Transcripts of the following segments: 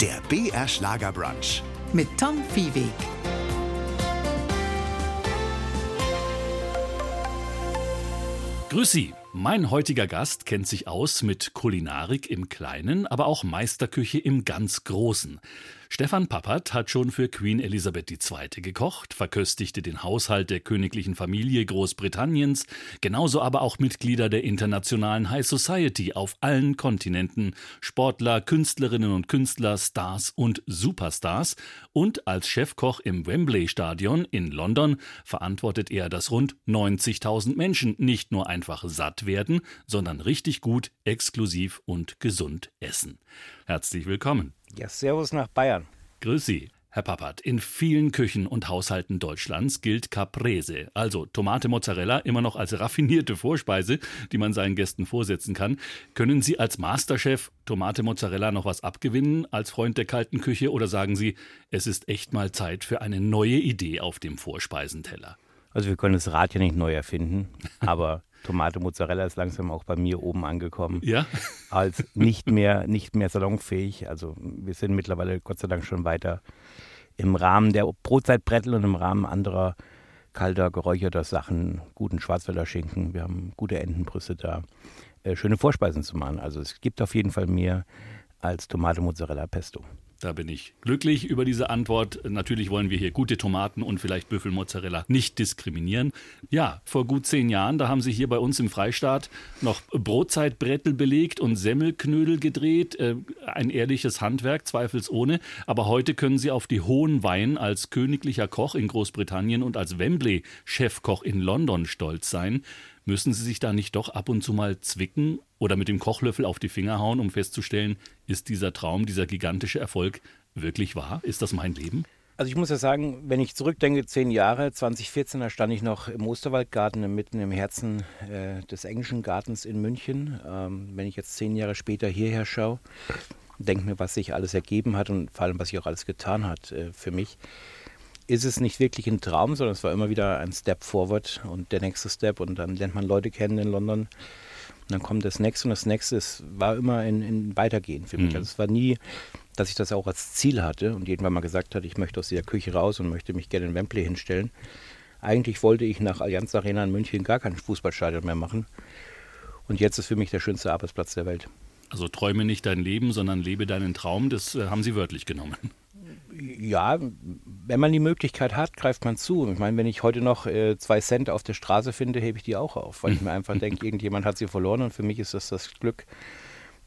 Der BR Schlagerbrunch. mit Tom Viehweg. Grüß Sie. Mein heutiger Gast kennt sich aus mit Kulinarik im Kleinen, aber auch Meisterküche im ganz Großen. Stefan Pappert hat schon für Queen Elisabeth II. gekocht, verköstigte den Haushalt der königlichen Familie Großbritanniens, genauso aber auch Mitglieder der internationalen High Society auf allen Kontinenten, Sportler, Künstlerinnen und Künstler, Stars und Superstars. Und als Chefkoch im Wembley Stadion in London verantwortet er, dass rund 90.000 Menschen nicht nur einfach satt werden, sondern richtig gut, exklusiv und gesund essen. Herzlich willkommen. Ja, Servus nach Bayern. Grüß Sie. Herr Pappert, in vielen Küchen und Haushalten Deutschlands gilt Caprese, also Tomate Mozzarella, immer noch als raffinierte Vorspeise, die man seinen Gästen vorsetzen kann. Können Sie als Masterchef Tomate Mozzarella noch was abgewinnen als Freund der kalten Küche oder sagen Sie, es ist echt mal Zeit für eine neue Idee auf dem Vorspeisenteller? Also wir können das Rad ja nicht neu erfinden, aber Tomate Mozzarella ist langsam auch bei mir oben angekommen. Ja? Als nicht mehr, nicht mehr salonfähig. Also wir sind mittlerweile Gott sei Dank schon weiter im Rahmen der Brotzeitbrettel und im Rahmen anderer kalter, geräucherter Sachen, guten Schwarzwälder Schinken, wir haben gute Entenbrüste da, äh, schöne Vorspeisen zu machen. Also es gibt auf jeden Fall mehr als Tomate Mozzarella Pesto. Da bin ich glücklich über diese Antwort. Natürlich wollen wir hier gute Tomaten und vielleicht Büffelmozzarella nicht diskriminieren. Ja, vor gut zehn Jahren, da haben sie hier bei uns im Freistaat noch Brotzeitbrettel belegt und Semmelknödel gedreht. Äh, Ein ehrliches Handwerk, zweifelsohne. Aber heute können sie auf die hohen Wein als königlicher Koch in Großbritannien und als Wembley-Chefkoch in London stolz sein. Müssen Sie sich da nicht doch ab und zu mal zwicken oder mit dem Kochlöffel auf die Finger hauen, um festzustellen, ist dieser Traum, dieser gigantische Erfolg wirklich wahr? Ist das mein Leben? Also ich muss ja sagen, wenn ich zurückdenke, zehn Jahre, 2014, da stand ich noch im Osterwaldgarten mitten im Herzen äh, des englischen Gartens in München. Ähm, wenn ich jetzt zehn Jahre später hierher schaue, denke mir, was sich alles ergeben hat und vor allem, was sich auch alles getan hat äh, für mich, ist es nicht wirklich ein Traum, sondern es war immer wieder ein Step forward und der nächste Step und dann lernt man Leute kennen in London. Und dann kommt das nächste und das nächste es war immer ein, ein Weitergehen für mich. Mhm. Also es war nie, dass ich das auch als Ziel hatte und irgendwann mal gesagt hatte, ich möchte aus dieser Küche raus und möchte mich gerne in Wembley hinstellen. Eigentlich wollte ich nach Allianz Arena in München gar kein Fußballstadion mehr machen. Und jetzt ist für mich der schönste Arbeitsplatz der Welt. Also träume nicht dein Leben, sondern lebe deinen Traum. Das äh, haben Sie wörtlich genommen. Ja, wenn man die Möglichkeit hat, greift man zu. Ich meine, wenn ich heute noch äh, zwei Cent auf der Straße finde, hebe ich die auch auf, weil ich mir einfach denke, irgendjemand hat sie verloren und für mich ist das das Glück,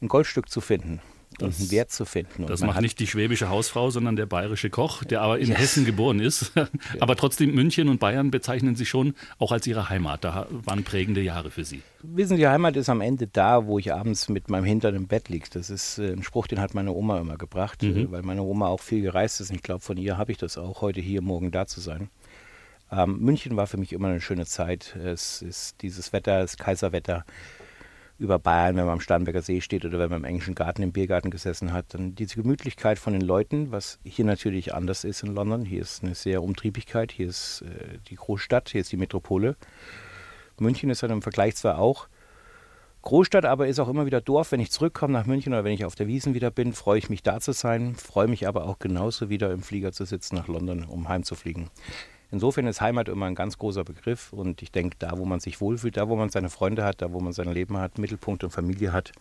ein Goldstück zu finden Das- einen Wert zu finden. Und Das macht nicht die schwäbische Hausfrau, sondern der bayerische Koch, der aber in Yes. Hessen geboren ist. Aber trotzdem München und Bayern bezeichnen Sie schon auch als Ihre Heimat. Da waren prägende Jahre für Sie. Wissen Sie, die Heimat ist am Ende da, wo ich abends mit meinem Hintern im Bett liege. Das ist äh, ein Spruch, den hat meine Oma immer gebracht, äh, weil meine Oma auch viel gereist ist. Und ich glaube, von ihr habe ich das auch, heute hier, morgen da zu sein. Ähm, München war für mich immer eine schöne Zeit. Es ist dieses Wetter, das Kaiserwetter über Bayern, wenn man am Starnberger See steht oder wenn man im englischen Garten im Biergarten gesessen hat. Dann diese Gemütlichkeit von den Leuten, was hier natürlich anders ist in London. Hier ist eine sehr Umtriebigkeit, hier ist äh, die Großstadt, hier ist die Metropole. München ist dann im Vergleich zwar auch Großstadt, aber ist auch immer wieder Dorf. Wenn ich zurückkomme nach München oder wenn ich auf der Wiesen wieder bin, freue ich mich da zu sein, freue mich aber auch genauso wieder im Flieger zu sitzen nach London, um heimzufliegen. Insofern ist Heimat immer ein ganz großer Begriff und ich denke, da wo man sich wohlfühlt, da wo man seine Freunde hat, da wo man sein Leben hat, Mittelpunkt und Familie hat,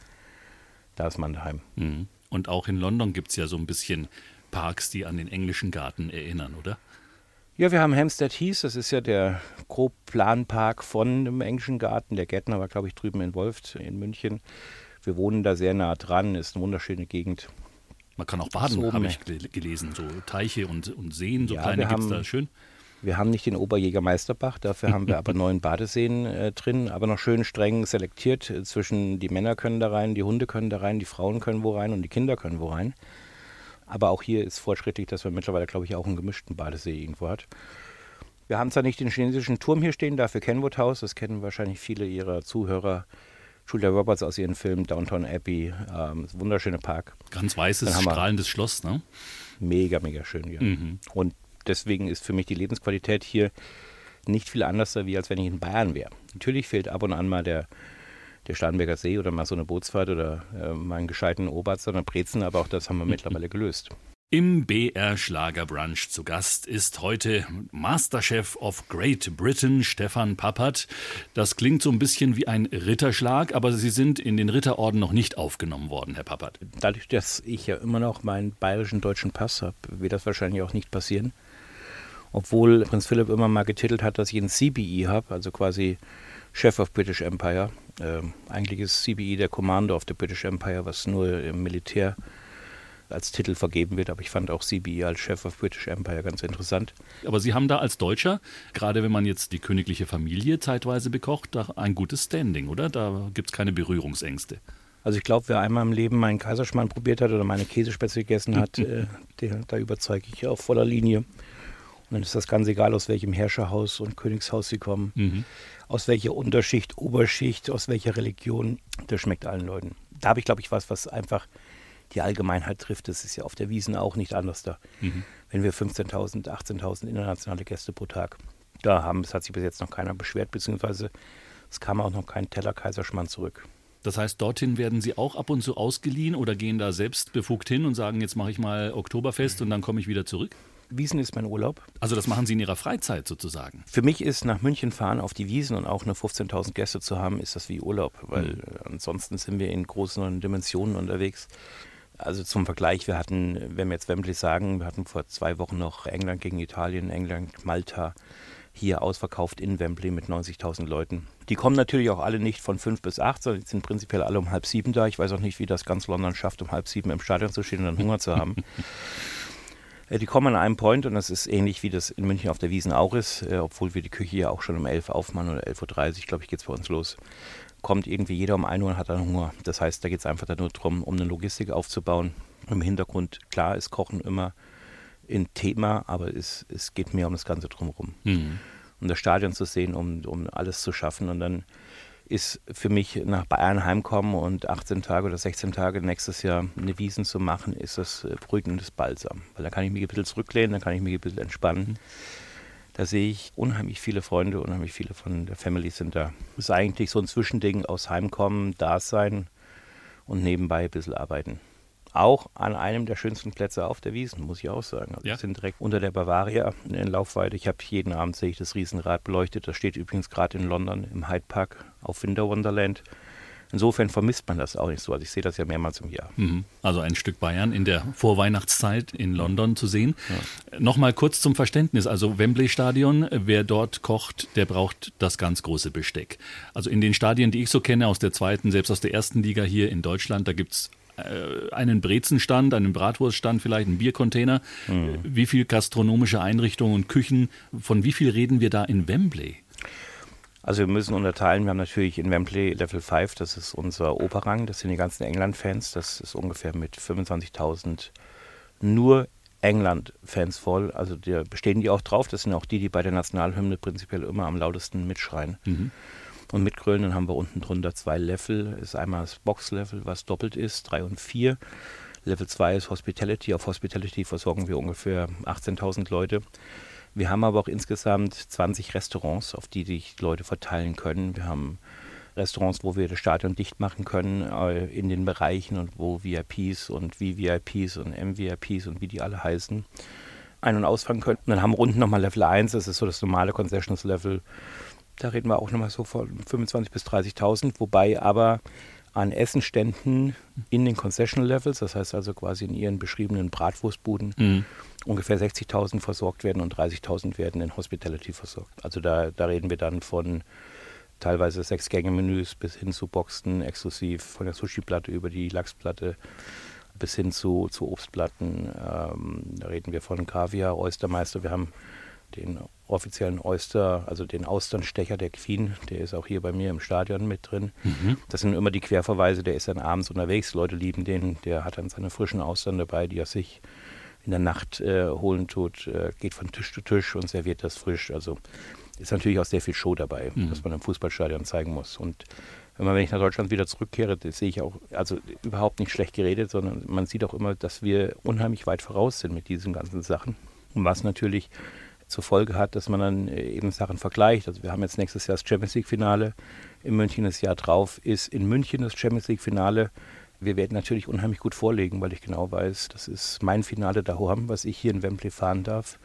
da ist man daheim. Mhm. Und auch in London gibt es ja so ein bisschen Parks, die an den englischen Garten erinnern, oder? Ja, wir haben Hampstead Heath, das ist ja der Grobplanpark von dem englischen Garten. Der Gärtner war, glaube ich, drüben in Wolft in München. Wir wohnen da sehr nah dran, ist eine wunderschöne Gegend. Man kann auch baden, So, habe ich gel- gelesen. So Teiche und, und Seen, so Ja, kleine gibt es da. Schön. Wir haben nicht den Oberjägermeisterbach, dafür haben wir aber neun Badeseen äh, drin, aber noch schön streng selektiert. Äh, Zwischen die Männer können da rein, die Hunde können da rein, die Frauen können wo rein und die Kinder können wo rein. Aber auch hier ist fortschrittlich, dass man mittlerweile, glaube ich, auch einen gemischten Badesee irgendwo hat. Wir haben zwar nicht den chinesischen Turm hier stehen, dafür Kenwood House, das kennen wahrscheinlich viele Ihrer Zuhörer. Julia Roberts aus ihren Filmen Downtown Abbey, ähm, wunderschöne Park. Ganz weißes, strahlendes Schloss, ne? Mega, mega schön, ja. Und deswegen ist für mich die Lebensqualität hier nicht viel anders, wie als wenn ich in Bayern wäre. Natürlich fehlt ab und an mal der, der Starnberger See oder mal so eine Bootsfahrt oder äh, mal einen gescheiten Oberst oder Brezen, aber auch das haben wir mittlerweile gelöst. Im BR Schlagerbrunch zu Gast ist heute Masterchef of Great Britain Stefan Pappert. Das klingt so ein bisschen wie ein Ritterschlag, aber Sie sind in den Ritterorden noch nicht aufgenommen worden, Herr Pappert. Dadurch, dass ich ja immer noch meinen bayerischen deutschen Pass habe, wird das wahrscheinlich auch nicht passieren. Obwohl Prinz Philipp immer mal getitelt hat, dass ich einen CBE habe, also quasi Chef of British Empire. Ähm, eigentlich ist CBE der Commander of the British Empire, was nur im Militär als Titel vergeben wird. Aber ich fand auch CBE als Chef of British Empire ganz interessant. Aber Sie haben da als Deutscher, gerade wenn man jetzt die königliche Familie zeitweise bekocht, da ein gutes Standing, oder? Da gibt es keine Berührungsängste. Also ich glaube, wer einmal im Leben meinen Kaiserschmarrn probiert hat oder meine Käsespätzle gegessen hat, äh, der, da überzeuge ich auf voller Linie. Und dann ist das ganz egal, aus welchem Herrscherhaus und Königshaus sie kommen, mhm. aus welcher Unterschicht, Oberschicht, aus welcher Religion. Das schmeckt allen Leuten. Da habe ich, glaube ich, was, was einfach die Allgemeinheit trifft. Das ist ja auf der Wiesen auch nicht anders da. Mhm. Wenn wir 15.000, 18.000 internationale Gäste pro Tag da haben, es hat sich bis jetzt noch keiner beschwert, beziehungsweise es kam auch noch kein Teller Kaiserschmarrn zurück. Das heißt, dorthin werden Sie auch ab und zu ausgeliehen oder gehen da selbst befugt hin und sagen, jetzt mache ich mal Oktoberfest und dann komme ich wieder zurück? Wiesen ist mein Urlaub. Also das machen Sie in Ihrer Freizeit sozusagen? Für mich ist nach München fahren auf die Wiesen und auch nur 15.000 Gäste zu haben, ist das wie Urlaub, weil mhm. ansonsten sind wir in großen Dimensionen unterwegs. Also zum Vergleich, wir hatten, wenn wir jetzt Wembley sagen, wir hatten vor zwei Wochen noch England gegen Italien, England, Malta hier ausverkauft in Wembley mit 90.000 Leuten. Die kommen natürlich auch alle nicht von fünf bis acht, sondern die sind prinzipiell alle um halb sieben da. Ich weiß auch nicht, wie das ganz London schafft, um halb sieben im Stadion zu stehen und dann Hunger zu haben. Äh, die kommen an einem Point und das ist ähnlich wie das in München auf der Wiesen auch ist, äh, obwohl wir die Küche ja auch schon um 11 aufmachen oder 11.30 Uhr, glaube ich, geht es bei uns los. Kommt irgendwie jeder um 1 Uhr und hat dann Hunger. Das heißt, da geht es einfach nur darum, um eine Logistik aufzubauen. Im Hintergrund, klar, ist Kochen immer ein Thema, aber es, es geht mehr um das Ganze drumherum. Mhm. Um das Stadion zu sehen, um, um alles zu schaffen und dann ist für mich nach Bayern heimkommen und 18 Tage oder 16 Tage nächstes Jahr eine Wiesen zu machen, ist das äh, beruhigendes Balsam. Weil da kann ich mich ein bisschen zurücklehnen, dann kann ich mich ein bisschen entspannen. Da sehe ich unheimlich viele Freunde, unheimlich viele von der Family sind da. Es ist eigentlich so ein Zwischending aus Heimkommen, Dasein und nebenbei ein bisschen arbeiten auch an einem der schönsten Plätze auf der Wiesen, muss ich auch sagen. Also ja. Wir sind direkt unter der Bavaria in Laufweite. Ich habe jeden Abend sehe ich das Riesenrad beleuchtet. Das steht übrigens gerade in London im Hyde Park auf Winter Wonderland. Insofern vermisst man das auch nicht so. Also ich sehe das ja mehrmals im Jahr. Mhm. Also ein Stück Bayern in der Vorweihnachtszeit in London zu sehen. Ja. Nochmal kurz zum Verständnis. Also Wembley Stadion, wer dort kocht, der braucht das ganz große Besteck. Also in den Stadien, die ich so kenne, aus der zweiten, selbst aus der ersten Liga hier in Deutschland, da gibt es einen Brezenstand, einen Bratwurststand, vielleicht einen Biercontainer. Mhm. Wie viel gastronomische Einrichtungen und Küchen, von wie viel reden wir da in Wembley? Also wir müssen unterteilen, wir haben natürlich in Wembley Level 5, das ist unser Operrang, das sind die ganzen England-Fans, das ist ungefähr mit 25.000 nur England-Fans voll. Also da bestehen die auch drauf, das sind auch die, die bei der Nationalhymne prinzipiell immer am lautesten mitschreien. Mhm. Und mit Krönen haben wir unten drunter zwei Level. Ist einmal das Box-Level, was doppelt ist, drei und vier. Level 2 ist Hospitality. Auf Hospitality versorgen wir ungefähr 18.000 Leute. Wir haben aber auch insgesamt 20 Restaurants, auf die sich Leute verteilen können. Wir haben Restaurants, wo wir das Stadion dicht machen können äh, in den Bereichen und wo VIPs und VVIPs und MVIPs und wie die alle heißen ein- und ausfangen können. Und dann haben wir unten nochmal Level 1, das ist so das normale Concessions-Level, da reden wir auch nochmal so von 25.000 bis 30.000, wobei aber an Essenständen in den Concession Levels, das heißt also quasi in ihren beschriebenen Bratwurstbuden, mhm. ungefähr 60.000 versorgt werden und 30.000 werden in Hospitality versorgt. Also da, da reden wir dann von teilweise sechs Gänge-Menüs bis hin zu Boxen exklusiv, von der Sushi-Platte über die Lachsplatte bis hin zu, zu Obstplatten. Ähm, da reden wir von Kaviar, Oystermeister. Wir haben den offiziellen Oyster, also den Austernstecher der Queen, der ist auch hier bei mir im Stadion mit drin. Mhm. Das sind immer die Querverweise, der ist dann abends unterwegs, Leute lieben den, der hat dann seine frischen Austern dabei, die er sich in der Nacht äh, holen tut, äh, geht von Tisch zu Tisch und serviert das frisch. Also ist natürlich auch sehr viel Show dabei, mhm. was man im Fußballstadion zeigen muss. Und wenn, man, wenn ich nach Deutschland wieder zurückkehre, das sehe ich auch, also überhaupt nicht schlecht geredet, sondern man sieht auch immer, dass wir unheimlich weit voraus sind mit diesen ganzen Sachen. Und was natürlich zur Folge hat, dass man dann äh, eben Sachen vergleicht. Also wir haben jetzt nächstes Jahr das Champions League-Finale in München, das Jahr drauf ist in München das Champions League-Finale. Wir werden natürlich unheimlich gut vorlegen, weil ich genau weiß, das ist mein Finale daheim, was ich hier in Wembley fahren darf.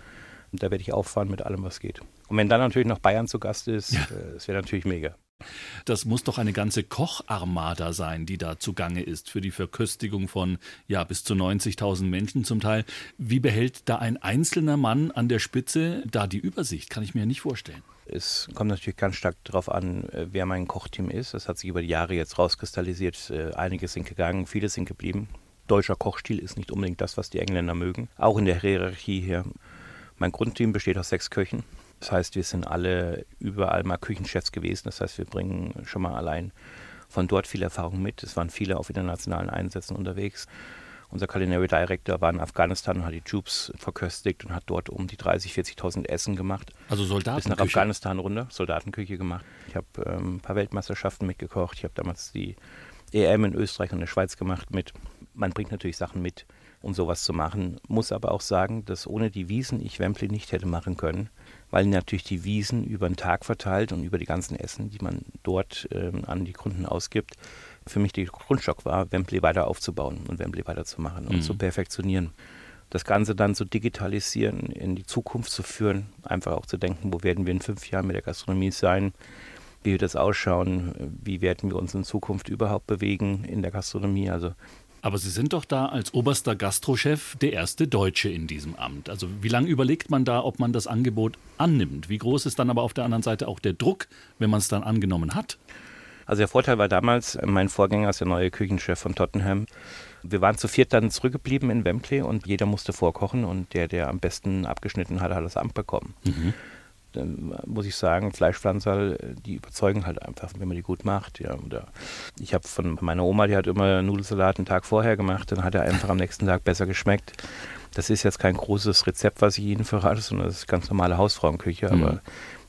Und da werde ich auffahren mit allem, was geht. Und wenn dann natürlich noch Bayern zu Gast ist, ja. äh, das wäre natürlich mega. Das muss doch eine ganze Kocharmada sein, die da zugange ist für die Verköstigung von ja bis zu 90.000 Menschen zum Teil. Wie behält da ein einzelner Mann an der Spitze da die Übersicht? Kann ich mir nicht vorstellen. Es kommt natürlich ganz stark darauf an, äh, wer mein Kochteam ist. Das hat sich über die Jahre jetzt rauskristallisiert. Äh, einige sind gegangen, viele sind geblieben. Deutscher Kochstil ist nicht unbedingt das, was die Engländer mögen. Auch in der Hierarchie hier. Mein Grundteam besteht aus sechs Köchen. Das heißt, wir sind alle überall mal Küchenchefs gewesen. Das heißt, wir bringen schon mal allein von dort viel Erfahrung mit. Es waren viele auf internationalen Einsätzen unterwegs. Unser Culinary Director war in Afghanistan und hat die Troops verköstigt und hat dort um die 30.000, 40.000 Essen gemacht. Also Soldaten. Bis nach Afghanistan runter, Soldatenküche gemacht. Ich habe ähm, ein paar Weltmeisterschaften mitgekocht. Ich habe damals die EM in Österreich und der Schweiz gemacht mit. Man bringt natürlich Sachen mit, um sowas zu machen. Muss aber auch sagen, dass ohne die Wiesen ich Wembley nicht hätte machen können weil natürlich die Wiesen über den Tag verteilt und über die ganzen Essen, die man dort ähm, an die Kunden ausgibt, für mich der Grundstock war, Wembley weiter aufzubauen und Wembley weiterzumachen und mhm. zu perfektionieren. Das Ganze dann zu digitalisieren, in die Zukunft zu führen, einfach auch zu denken, wo werden wir in fünf Jahren mit der Gastronomie sein, wie wird das ausschauen, wie werden wir uns in Zukunft überhaupt bewegen in der Gastronomie. Also aber Sie sind doch da als oberster Gastrochef der erste Deutsche in diesem Amt. Also wie lange überlegt man da, ob man das Angebot annimmt? Wie groß ist dann aber auf der anderen Seite auch der Druck, wenn man es dann angenommen hat? Also der Vorteil war damals, mein Vorgänger ist der neue Küchenchef von Tottenham. Wir waren zu viert dann zurückgeblieben in Wembley und jeder musste vorkochen und der, der am besten abgeschnitten hat, hat das Amt bekommen. Mhm dann muss ich sagen, Fleischpflanzer, die überzeugen halt einfach, wenn man die gut macht. Ja, oder ich habe von meiner Oma, die hat immer Nudelsalat einen Tag vorher gemacht, dann hat er einfach am nächsten Tag besser geschmeckt. Das ist jetzt kein großes Rezept, was ich Ihnen verrate, sondern das ist ganz normale Hausfrauenküche, mhm. aber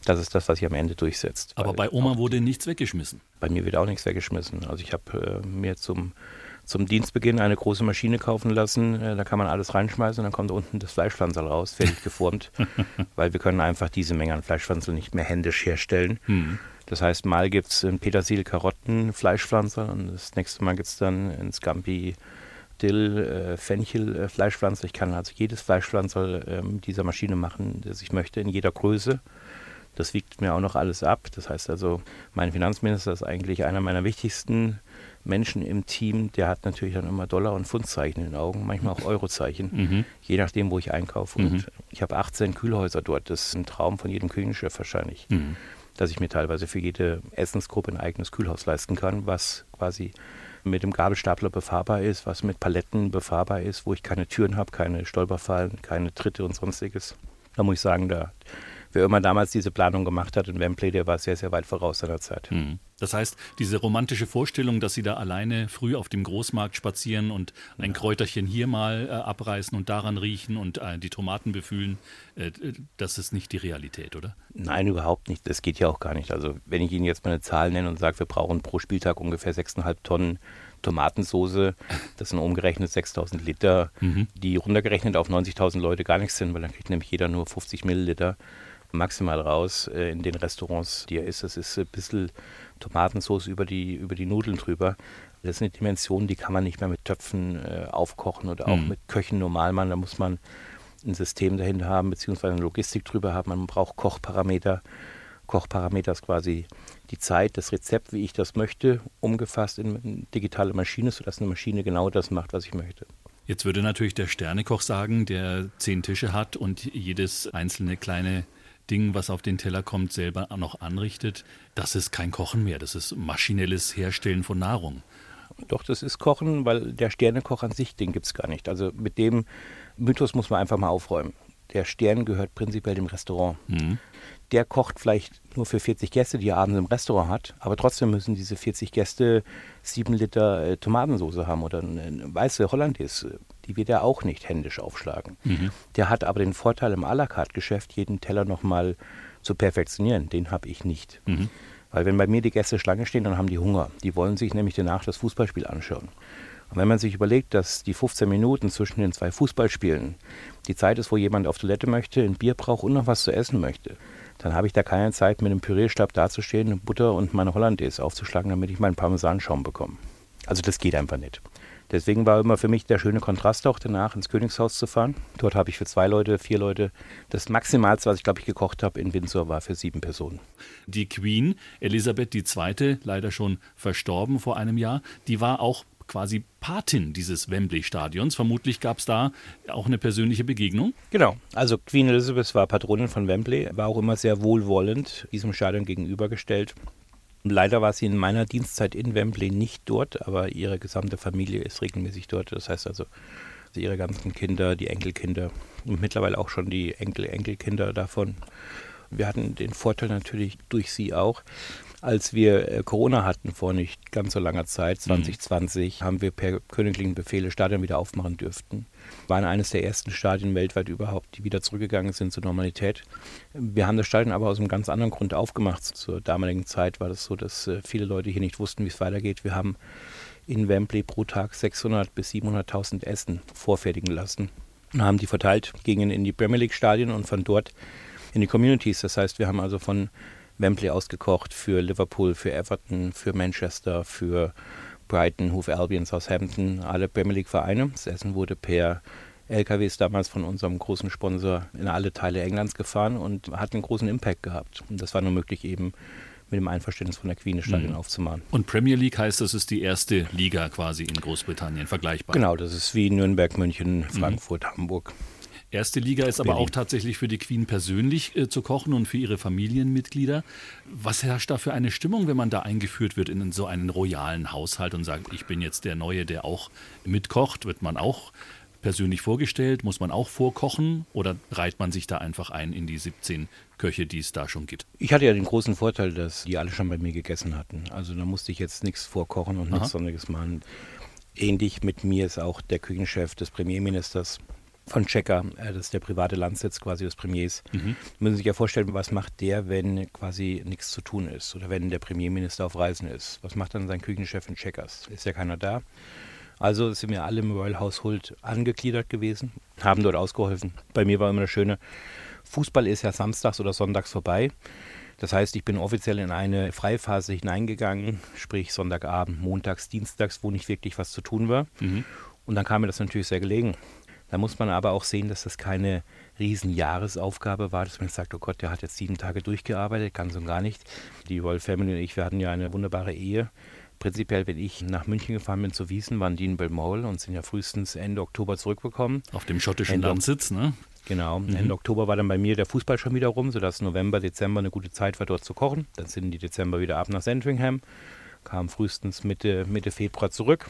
das ist das, was sich am Ende durchsetzt. Aber bei Oma wurde nichts weggeschmissen? Bei mir wird auch nichts weggeschmissen. Also ich habe äh, mir zum zum Dienstbeginn eine große Maschine kaufen lassen. Äh, da kann man alles reinschmeißen und dann kommt unten das Fleischpflanzerl raus, fertig geformt, weil wir können einfach diese Menge an Fleischpflanzerl nicht mehr händisch herstellen. Mhm. Das heißt, mal gibt es ein Petersil, Karotten, Fleischpflanzer und das nächste Mal gibt es dann ein Scampi, Dill, äh, Fenchel, äh, Fleischpflanzer. Ich kann also jedes Fleischpflanzer äh, mit dieser Maschine machen, das ich möchte, in jeder Größe. Das wiegt mir auch noch alles ab. Das heißt also, mein Finanzminister ist eigentlich einer meiner wichtigsten Menschen im Team, der hat natürlich dann immer Dollar- und Pfundzeichen in den Augen, manchmal auch Eurozeichen, mhm. je nachdem, wo ich einkaufe. Und mhm. ich habe 18 Kühlhäuser dort. Das ist ein Traum von jedem Küchenchef wahrscheinlich, mhm. dass ich mir teilweise für jede Essensgruppe ein eigenes Kühlhaus leisten kann, was quasi mit dem Gabelstapler befahrbar ist, was mit Paletten befahrbar ist, wo ich keine Türen habe, keine Stolperfallen, keine Tritte und sonstiges. Da muss ich sagen, da wer immer damals diese Planung gemacht hat in Wembley, der war sehr, sehr weit voraus seiner Zeit. Mhm. Das heißt, diese romantische Vorstellung, dass Sie da alleine früh auf dem Großmarkt spazieren und ein Kräuterchen hier mal äh, abreißen und daran riechen und äh, die Tomaten befühlen, äh, das ist nicht die Realität, oder? Nein, überhaupt nicht. Das geht ja auch gar nicht. Also wenn ich Ihnen jetzt mal eine Zahl nenne und sage, wir brauchen pro Spieltag ungefähr 6,5 Tonnen Tomatensoße, das sind umgerechnet 6000 Liter, mhm. die runtergerechnet auf 90.000 Leute gar nichts sind, weil dann kriegt nämlich jeder nur 50 Milliliter maximal raus äh, in den Restaurants, die er ist. Das ist ein bisschen Tomatensauce über die, über die Nudeln drüber. Das ist eine Dimension, die kann man nicht mehr mit Töpfen äh, aufkochen oder auch mhm. mit Köchen normal machen. Da muss man ein System dahinter haben, beziehungsweise eine Logistik drüber haben. Man braucht Kochparameter. Kochparameter ist quasi die Zeit, das Rezept, wie ich das möchte, umgefasst in eine digitale Maschine, sodass eine Maschine genau das macht, was ich möchte. Jetzt würde natürlich der Sternekoch sagen, der zehn Tische hat und jedes einzelne kleine Ding, was auf den Teller kommt, selber noch anrichtet, das ist kein Kochen mehr, das ist maschinelles Herstellen von Nahrung. Doch, das ist Kochen, weil der Sternekoch an sich, den gibt es gar nicht. Also mit dem Mythos muss man einfach mal aufräumen. Der Stern gehört prinzipiell dem Restaurant. Mhm der kocht vielleicht nur für 40 Gäste, die er abends im Restaurant hat, aber trotzdem müssen diese 40 Gäste sieben Liter äh, Tomatensauce haben oder eine, eine weiße Hollandaise. Die wird er auch nicht händisch aufschlagen. Mhm. Der hat aber den Vorteil im à la carte Geschäft, jeden Teller nochmal zu perfektionieren. Den habe ich nicht. Mhm. Weil wenn bei mir die Gäste Schlange stehen, dann haben die Hunger. Die wollen sich nämlich danach das Fußballspiel anschauen. Und wenn man sich überlegt, dass die 15 Minuten zwischen den zwei Fußballspielen die Zeit ist, wo jemand auf Toilette möchte, ein Bier braucht und noch was zu essen möchte, dann habe ich da keine Zeit, mit einem Pürierstab dazustehen, Butter und meine Hollandaise aufzuschlagen, damit ich meinen Parmesanschaum bekomme. Also das geht einfach nicht. Deswegen war immer für mich der schöne Kontrast auch danach ins Königshaus zu fahren. Dort habe ich für zwei Leute, vier Leute, das Maximalste, was ich glaube ich gekocht habe in Windsor, war für sieben Personen. Die Queen, Elisabeth II., leider schon verstorben vor einem Jahr, die war auch quasi Patin dieses Wembley-Stadions. Vermutlich gab es da auch eine persönliche Begegnung. Genau. Also Queen Elizabeth war Patronin von Wembley, war auch immer sehr wohlwollend diesem Stadion gegenübergestellt. Leider war sie in meiner Dienstzeit in Wembley nicht dort, aber ihre gesamte Familie ist regelmäßig dort. Das heißt also, ihre ganzen Kinder, die Enkelkinder und mittlerweile auch schon die Enkel-Enkelkinder davon. Wir hatten den Vorteil natürlich durch sie auch, als wir äh, Corona hatten vor nicht ganz so langer Zeit, 2020, mhm. haben wir per königlichen Befehle Stadien wieder aufmachen dürften. Wir waren eines der ersten Stadien weltweit überhaupt, die wieder zurückgegangen sind zur Normalität. Wir haben das Stadion aber aus einem ganz anderen Grund aufgemacht. Zur damaligen Zeit war das so, dass äh, viele Leute hier nicht wussten, wie es weitergeht. Wir haben in Wembley pro Tag 600 bis 700.000 Essen vorfertigen lassen und haben die verteilt, gingen in die Premier League Stadien und von dort in die Communities. Das heißt, wir haben also von Wembley ausgekocht für Liverpool, für Everton, für Manchester, für Brighton, Hove Albion, Southampton, alle Premier League Vereine. Das Essen wurde per LKWs damals von unserem großen Sponsor in alle Teile Englands gefahren und hat einen großen Impact gehabt. Und das war nur möglich eben mit dem Einverständnis von der Queen Stadion mhm. aufzumachen. Und Premier League heißt, das ist die erste Liga quasi in Großbritannien, vergleichbar. Genau, das ist wie Nürnberg, München, mhm. Frankfurt, mhm. Hamburg. Erste Liga ist aber auch tatsächlich für die Queen persönlich äh, zu kochen und für ihre Familienmitglieder. Was herrscht da für eine Stimmung, wenn man da eingeführt wird in so einen royalen Haushalt und sagt, ich bin jetzt der Neue, der auch mitkocht? Wird man auch persönlich vorgestellt? Muss man auch vorkochen oder reiht man sich da einfach ein in die 17 Köche, die es da schon gibt? Ich hatte ja den großen Vorteil, dass die alle schon bei mir gegessen hatten. Also da musste ich jetzt nichts vorkochen und nichts Sonniges machen. Ähnlich mit mir ist auch der Küchenchef des Premierministers von Checker, äh, das ist der private Landsitz quasi des Premiers. Mhm. Müssen Sie sich ja vorstellen, was macht der, wenn quasi nichts zu tun ist oder wenn der Premierminister auf Reisen ist? Was macht dann sein Küchenchef in Checkers? Ist ja keiner da. Also sind wir alle im Royal Household angegliedert gewesen, haben dort ausgeholfen. Bei mir war immer das Schöne, Fußball ist ja samstags oder sonntags vorbei. Das heißt, ich bin offiziell in eine Freiphase hineingegangen, sprich Sonntagabend, montags, dienstags, wo nicht wirklich was zu tun war. Mhm. Und dann kam mir das natürlich sehr gelegen. Da muss man aber auch sehen, dass das keine Riesenjahresaufgabe war, dass man sagt, oh Gott, der hat jetzt sieben Tage durchgearbeitet, ganz und gar nicht. Die Royal Family und ich, wir hatten ja eine wunderbare Ehe. Prinzipiell, wenn ich nach München gefahren bin zu Wiesen, waren die in Belmore und sind ja frühestens Ende Oktober zurückgekommen. Auf dem schottischen Ende, Landsitz, ne? Genau. Mhm. Ende Oktober war dann bei mir der Fußball schon wieder rum, sodass November, Dezember eine gute Zeit war, dort zu kochen. Dann sind die Dezember wieder ab nach Sandringham, kamen frühestens Mitte, Mitte Februar zurück,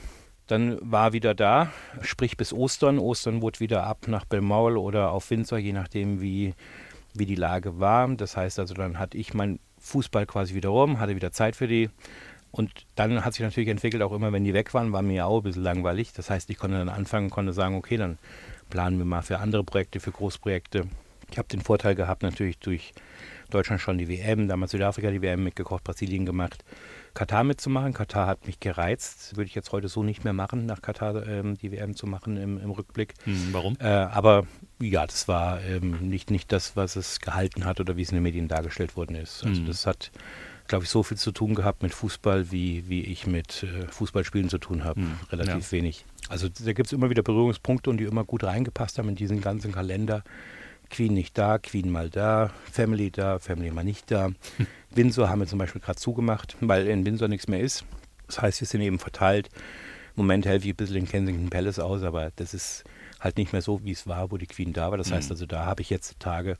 dann war wieder da, sprich bis Ostern. Ostern wurde wieder ab nach Belmaul oder auf Windsor, je nachdem, wie, wie die Lage war. Das heißt also, dann hatte ich meinen Fußball quasi wieder rum, hatte wieder Zeit für die. Und dann hat sich natürlich entwickelt, auch immer wenn die weg waren, war mir auch ein bisschen langweilig. Das heißt, ich konnte dann anfangen, konnte sagen, okay, dann planen wir mal für andere Projekte, für Großprojekte. Ich habe den Vorteil gehabt, natürlich durch Deutschland schon die WM, damals Südafrika die WM mitgekocht, Brasilien gemacht. Katar mitzumachen. Katar hat mich gereizt. Würde ich jetzt heute so nicht mehr machen, nach Katar ähm, die WM zu machen im, im Rückblick. Hm, warum? Äh, aber ja, das war ähm, nicht, nicht das, was es gehalten hat oder wie es in den Medien dargestellt worden ist. Also hm. das hat, glaube ich, so viel zu tun gehabt mit Fußball, wie, wie ich mit äh, Fußballspielen zu tun habe. Hm. Relativ ja. wenig. Also da gibt es immer wieder Berührungspunkte und die immer gut reingepasst haben in diesen ganzen Kalender. Queen nicht da, Queen mal da, Family da, Family mal nicht da. Windsor haben wir zum Beispiel gerade zugemacht, weil in Windsor nichts mehr ist. Das heißt, wir sind eben verteilt. Im Moment helfe ich ein bisschen in Kensington Palace aus, aber das ist halt nicht mehr so, wie es war, wo die Queen da war. Das mhm. heißt also, da habe ich jetzt Tage,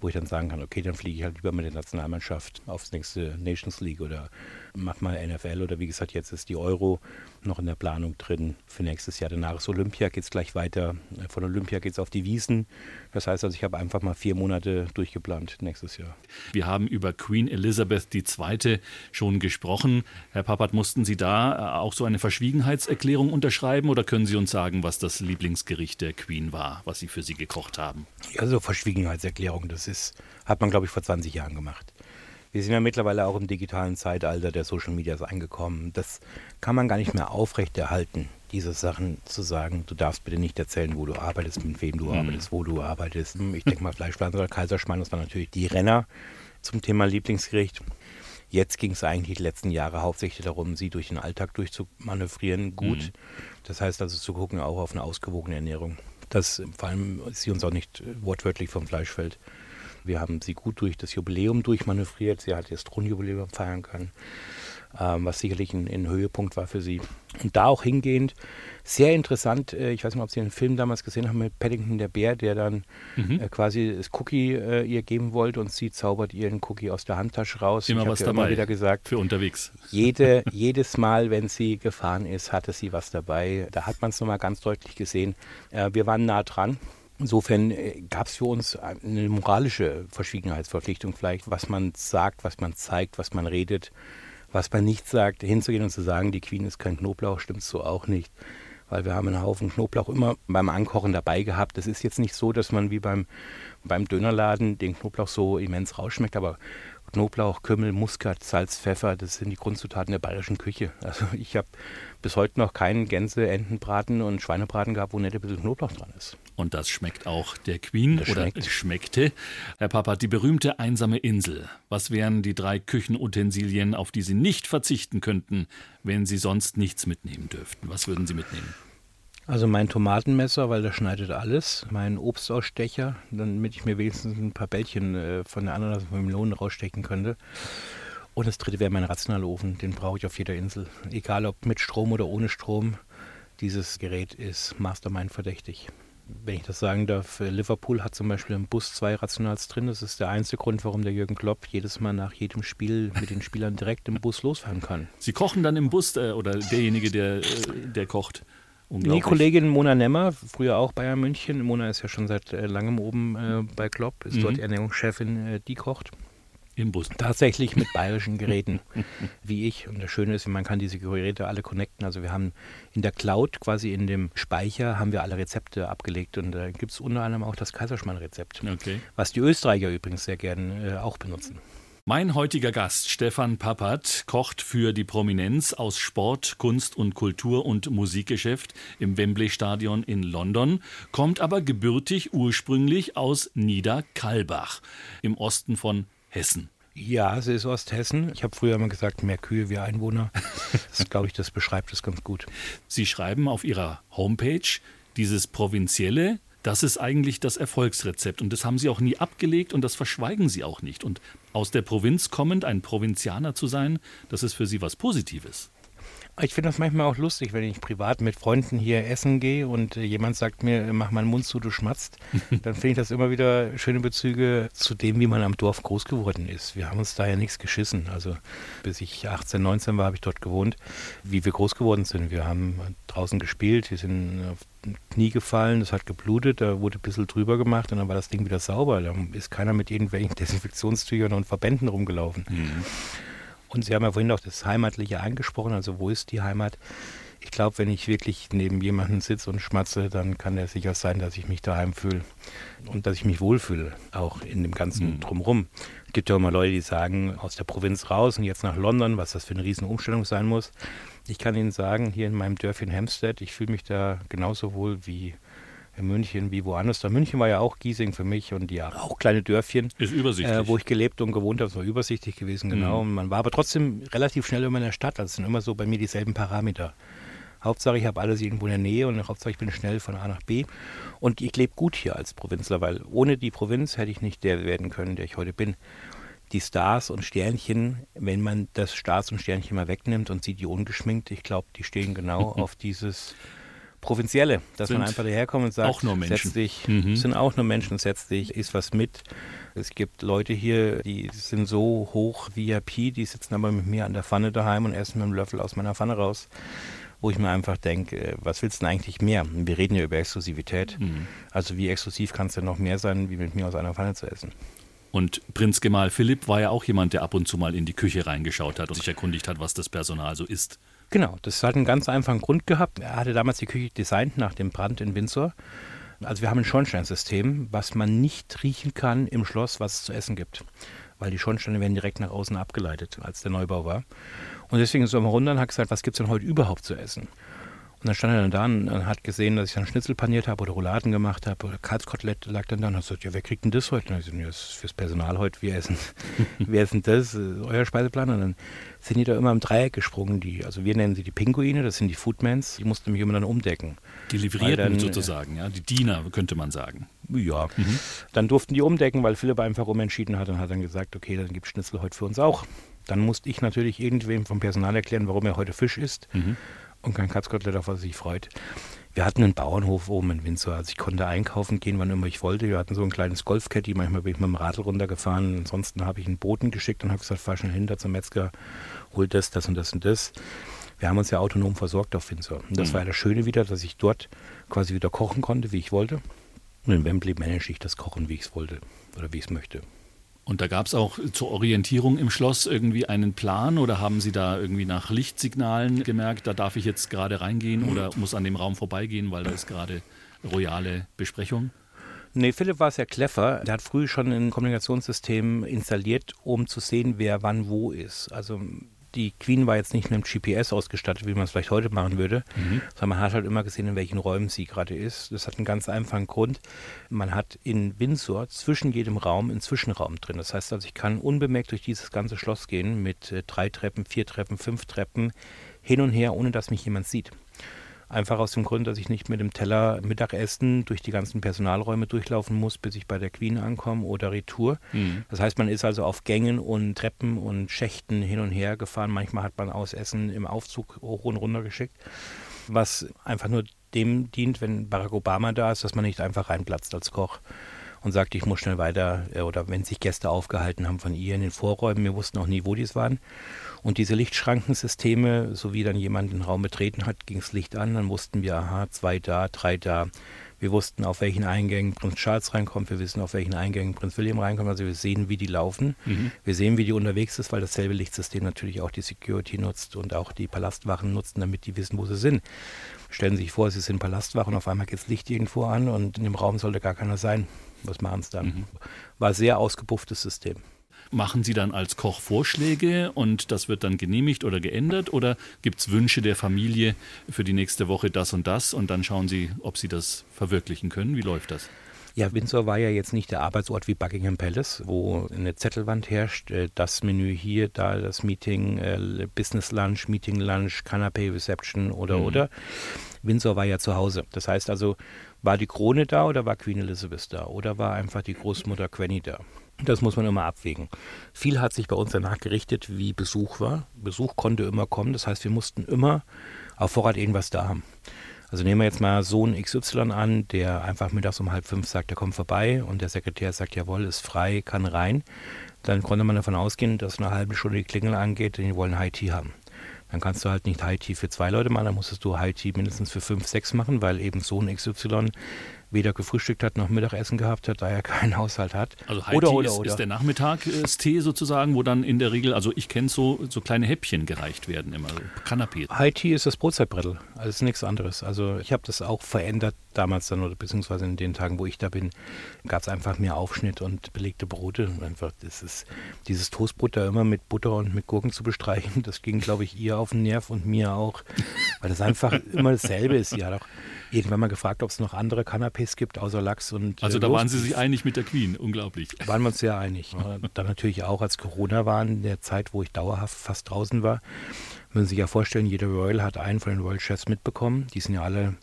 wo ich dann sagen kann, okay, dann fliege ich halt lieber mit der Nationalmannschaft aufs nächste Nations League oder mach mal NFL oder wie gesagt, jetzt ist die Euro noch in der Planung drin für nächstes Jahr. Danach ist Olympia, geht es gleich weiter. Von Olympia geht es auf die Wiesen. Das heißt also, ich habe einfach mal vier Monate durchgeplant nächstes Jahr. Wir haben über Queen Elizabeth II. schon gesprochen. Herr Pappert, mussten Sie da äh, auch so eine Verschwiegenheitserklärung unterschreiben oder können Sie uns sagen, was das Lieblingsgericht der Queen war, was Sie für sie gekocht haben? Ja, so Verschwiegenheitserklärung, das ist, hat man, glaube ich, vor 20 Jahren gemacht. Wir sind ja mittlerweile auch im digitalen Zeitalter der Social Medias angekommen. Das kann man gar nicht mehr aufrechterhalten, diese Sachen zu sagen, du darfst bitte nicht erzählen, wo du arbeitest, mit wem du mhm. arbeitest, wo du arbeitest. Ich denke mal, Fleischpflanzer oder Kaiserschmarrn, das waren natürlich die Renner zum Thema Lieblingsgericht. Jetzt ging es eigentlich die letzten Jahre hauptsächlich darum, sie durch den Alltag durchzumanövrieren, gut. Mhm. Das heißt also zu gucken auch auf eine ausgewogene Ernährung. Dass vor allem sie uns auch nicht wortwörtlich vom Fleisch fällt. Wir haben sie gut durch das Jubiläum durchmanövriert. Sie hat das Thronjubiläum feiern können ähm, was sicherlich ein, ein, Höhepunkt war für sie. Und da auch hingehend, sehr interessant, äh, ich weiß nicht, ob Sie den Film damals gesehen haben mit Paddington der Bär, der dann mhm. äh, quasi das Cookie äh, ihr geben wollte und sie zaubert ihren Cookie aus der Handtasche raus. Immer ich was dabei. Immer wieder gesagt. Für unterwegs. Jede, jedes Mal, wenn sie gefahren ist, hatte sie was dabei. Da hat man es nochmal ganz deutlich gesehen. Äh, wir waren nah dran. Insofern äh, gab es für uns eine moralische Verschwiegenheitsverpflichtung vielleicht, was man sagt, was man zeigt, was man redet was man nicht sagt, hinzugehen und zu sagen, die Queen ist kein Knoblauch, stimmt so auch nicht. Weil wir haben einen Haufen Knoblauch immer beim Ankochen dabei gehabt. Es ist jetzt nicht so, dass man wie beim, beim Dönerladen den Knoblauch so immens rausschmeckt, aber Knoblauch, Kümmel, Muskat, Salz, Pfeffer, das sind die Grundzutaten der bayerischen Küche. Also ich habe bis heute noch keinen Gänse, Entenbraten und Schweinebraten gehabt, wo nicht ein bisschen Knoblauch dran ist. Und das schmeckt auch der Queen das oder schmeckt. schmeckte. Herr Papa, die berühmte einsame Insel. Was wären die drei Küchenutensilien, auf die Sie nicht verzichten könnten, wenn Sie sonst nichts mitnehmen dürften? Was würden Sie mitnehmen? Also mein Tomatenmesser, weil das schneidet alles. Mein Obstausstecher, damit ich mir wenigstens ein paar Bällchen äh, von der Ananas und von Melonen rausstechen könnte. Und das dritte wäre mein Rationalofen. Den brauche ich auf jeder Insel. Egal ob mit Strom oder ohne Strom. Dieses Gerät ist Mastermind verdächtig. Wenn ich das sagen darf, äh, Liverpool hat zum Beispiel im Bus zwei Rationals drin. Das ist der einzige Grund, warum der Jürgen Klopp jedes Mal nach jedem Spiel mit den Spielern direkt im Bus losfahren kann. Sie kochen dann im Bus äh, oder derjenige, der, äh, der kocht? Die Kollegin Mona Nemmer, früher auch Bayern München. Mona ist ja schon seit äh, langem oben äh, bei Klopp, ist mhm. dort Ernährungschefin, äh, die kocht. Im Bus. Tatsächlich mit bayerischen Geräten, wie ich. Und das Schöne ist, man kann diese Geräte alle connecten. Also wir haben in der Cloud, quasi in dem Speicher, haben wir alle Rezepte abgelegt. Und da gibt es unter anderem auch das Kaiserschmarrn-Rezept, okay. was die Österreicher übrigens sehr gerne äh, auch benutzen. Mein heutiger Gast, Stefan Pappert, kocht für die Prominenz aus Sport, Kunst und Kultur und Musikgeschäft im Wembley Stadion in London, kommt aber gebürtig ursprünglich aus Niederkalbach im Osten von Hessen. Ja, es ist Osthessen. Ich habe früher immer gesagt, mehr Kühe wie Einwohner. Das glaube ich, das beschreibt es ganz gut. Sie schreiben auf Ihrer Homepage, dieses Provinzielle das ist eigentlich das Erfolgsrezept. Und das haben sie auch nie abgelegt und das verschweigen sie auch nicht. Und aus der Provinz kommend, ein Provinzianer zu sein, das ist für sie was Positives. Ich finde das manchmal auch lustig, wenn ich privat mit Freunden hier essen gehe und äh, jemand sagt mir, mach mal den Mund zu, du schmatzt. Dann finde ich das immer wieder schöne Bezüge zu dem, wie man am Dorf groß geworden ist. Wir haben uns da ja nichts geschissen. Also bis ich 18, 19 war, habe ich dort gewohnt. Wie wir groß geworden sind. Wir haben draußen gespielt, wir sind auf Knie gefallen, das hat geblutet, da wurde ein bisschen drüber gemacht und dann war das Ding wieder sauber. Da ist keiner mit irgendwelchen Desinfektionstüchern und Verbänden rumgelaufen. Mhm. Und Sie haben ja vorhin auch das Heimatliche angesprochen, also wo ist die Heimat? Ich glaube, wenn ich wirklich neben jemandem sitze und schmatze, dann kann er sicher sein, dass ich mich daheim fühle und dass ich mich wohlfühle, auch in dem ganzen mhm. Drumherum. Es gibt ja auch mal Leute, die sagen, aus der Provinz raus und jetzt nach London, was das für eine riesen Umstellung sein muss. Ich kann Ihnen sagen, hier in meinem Dörfchen Hampstead, ich fühle mich da genauso wohl wie in München wie woanders. Da München war ja auch Giesing für mich und ja, auch kleine Dörfchen. Ist übersichtlich. Äh, wo ich gelebt und gewohnt habe, es war übersichtlich gewesen, genau. Mhm. Und man war aber trotzdem relativ schnell immer in der Stadt. Also es sind immer so bei mir dieselben Parameter. Hauptsache, ich habe alles irgendwo in der Nähe und Hauptsache, ich bin schnell von A nach B. Und ich lebe gut hier als Provinzler, weil ohne die Provinz hätte ich nicht der werden können, der ich heute bin. Die Stars und Sternchen, wenn man das Stars und Sternchen mal wegnimmt und sieht die ungeschminkt, ich glaube, die stehen genau auf dieses Provinzielle, dass sind man einfach daherkommt und sagt, auch nur Menschen. setz dich, mhm. sind auch nur Menschen, setz dich, isst was mit. Es gibt Leute hier, die sind so hoch VIP, die sitzen aber mit mir an der Pfanne daheim und essen mit dem Löffel aus meiner Pfanne raus wo ich mir einfach denke, äh, was willst du denn eigentlich mehr? Wir reden ja über Exklusivität. Mhm. Also wie exklusiv kann es denn noch mehr sein, wie mit mir aus einer Pfanne zu essen? Und Prinz Gemahl Philipp war ja auch jemand, der ab und zu mal in die Küche reingeschaut hat und sich erkundigt hat, was das Personal so ist. Genau, das hat einen ganz einfachen Grund gehabt. Er hatte damals die Küche designt nach dem Brand in Windsor. Also wir haben ein Schornsteinsystem, was man nicht riechen kann im Schloss, was es zu essen gibt. Weil die Schornsteine werden direkt nach außen abgeleitet, als der Neubau war. Und deswegen ist er mal runter und hat gesagt, was gibt es denn heute überhaupt zu essen? Und dann stand er dann da und hat gesehen, dass ich dann Schnitzel paniert habe oder Rouladen gemacht habe oder Kalbskotelett lag dann da und hat gesagt, ja, wer kriegt denn das heute? Und ich gesagt, ja, das ist fürs Personal heute, wir essen, wir essen das, euer Speiseplan. Und dann sind die da immer im Dreieck gesprungen, die, also wir nennen sie die Pinguine, das sind die Foodmans, die mussten mich immer dann umdecken. Die Livrierten dann, sozusagen, ja, die Diener, könnte man sagen. Ja, mhm. dann durften die umdecken, weil Philipp einfach umentschieden hat und hat dann gesagt, okay, dann gibt Schnitzel heute für uns auch. Dann musste ich natürlich irgendwem vom Personal erklären, warum er heute Fisch isst. Mhm und kein Katzkotelett, auf was sich freut. Wir hatten einen Bauernhof oben in Windsor. Also ich konnte einkaufen gehen, wann immer ich wollte. Wir hatten so ein kleines Golfcaddy. Manchmal bin ich mit dem Radl runtergefahren. Ansonsten habe ich einen Boten geschickt und habe gesagt, fahr schnell hinter zum Metzger, hol das, das und das und das. Wir haben uns ja autonom versorgt auf Windsor. Und das mhm. war ja das Schöne wieder, dass ich dort quasi wieder kochen konnte, wie ich wollte. Und in Wembley manage ich das Kochen, wie ich es wollte oder wie ich es möchte. Und da gab es auch zur Orientierung im Schloss irgendwie einen Plan oder haben Sie da irgendwie nach Lichtsignalen gemerkt, da darf ich jetzt gerade reingehen oder muss an dem Raum vorbeigehen, weil da ist gerade royale Besprechung? Nee, Philipp war sehr clever. Der hat früh schon ein Kommunikationssystem installiert, um zu sehen, wer wann wo ist. Also die Queen war jetzt nicht mit einem GPS ausgestattet, wie man es vielleicht heute machen würde, mhm. sondern man hat halt immer gesehen, in welchen Räumen sie gerade ist. Das hat einen ganz einfachen Grund. Man hat in Windsor zwischen jedem Raum einen Zwischenraum drin. Das heißt also, ich kann unbemerkt durch dieses ganze Schloss gehen mit äh, drei Treppen, vier Treppen, fünf Treppen hin und her, ohne dass mich jemand sieht. Einfach aus dem Grund, dass ich nicht mit dem Teller Mittagessen durch die ganzen Personalräume durchlaufen muss, bis ich bei der Queen ankomme oder Retour. Mhm. Das heißt, man ist also auf Gängen und Treppen und Schächten hin und her gefahren. Manchmal hat man aus Essen im Aufzug hoch und runter geschickt, was einfach nur dem dient, wenn Barack Obama da ist, dass man nicht einfach reinplatzt als Koch und sagt, ich muss schnell weiter äh, oder wenn sich Gäste aufgehalten haben von ihr in den Vorräumen, wir wussten auch nie, wo die es waren. Und diese Lichtschrankensysteme, so wie dann jemand den Raum betreten hat, ging das Licht an, dann wussten wir, aha, zwei da, drei da. Wir wussten, auf welchen Eingängen Prinz Charles reinkommt, wir wissen, auf welchen Eingängen Prinz William reinkommt. Also wir sehen, wie die laufen. Mhm. Wir sehen, wie die unterwegs ist, weil dasselbe Lichtsystem natürlich auch die Security nutzt und auch die Palastwachen nutzen, damit die wissen, wo sie sind. Stellen Sie sich vor, Sie sind Palastwachen, auf einmal geht das Licht irgendwo an und in dem Raum sollte gar keiner sein. Was machen Sie dann? Mhm. War ein sehr ausgepufftes System. Machen Sie dann als Koch Vorschläge und das wird dann genehmigt oder geändert? Oder gibt es Wünsche der Familie für die nächste Woche das und das und dann schauen Sie, ob Sie das verwirklichen können? Wie läuft das? Ja, Windsor war ja jetzt nicht der Arbeitsort wie Buckingham Palace, wo eine Zettelwand herrscht, äh, das Menü hier, da das Meeting, äh, Business Lunch, Meeting Lunch, Canapé Reception oder mhm. oder. Windsor war ja zu Hause. Das heißt also, war die Krone da oder war Queen Elizabeth da oder war einfach die Großmutter Quenny da? Das muss man immer abwägen. Viel hat sich bei uns danach gerichtet, wie Besuch war. Besuch konnte immer kommen, das heißt, wir mussten immer auf Vorrat irgendwas da haben. Also nehmen wir jetzt mal Sohn XY an, der einfach mittags um halb fünf sagt, er kommt vorbei und der Sekretär sagt, jawohl, ist frei, kann rein. Dann konnte man davon ausgehen, dass eine halbe Stunde die Klingel angeht, denn die wollen High Tea haben. Dann kannst du halt nicht High Tea für zwei Leute machen, dann musstest du High Tea mindestens für fünf, sechs machen, weil eben Sohn XY weder gefrühstückt hat noch Mittagessen gehabt hat, da er keinen Haushalt hat. Also High oder, Tea oder, ist, oder. ist der Nachmittagstee sozusagen, wo dann in der Regel, also ich kenne so, so kleine Häppchen gereicht werden immer, so Kanapé. High Tea ist das Brotzeitbrettel, also ist nichts anderes. Also ich habe das auch verändert damals dann oder beziehungsweise in den Tagen, wo ich da bin, gab es einfach mehr Aufschnitt und belegte Brote. Einfach das ist dieses Toastbrot da immer mit Butter und mit Gurken zu bestreichen, das ging glaube ich ihr auf den Nerv und mir auch, weil das einfach immer dasselbe ist. Ja, doch irgendwann mal gefragt, ob es noch andere Canapés gibt, außer Lachs und. Also da waren Sie sich einig mit der Queen, unglaublich. Waren wir uns sehr einig. Dann natürlich auch, als Corona war, in der Zeit, wo ich dauerhaft fast draußen war, müssen Sie sich ja vorstellen, jeder Royal hat einen von den Royal Chefs mitbekommen. Die sind ja alle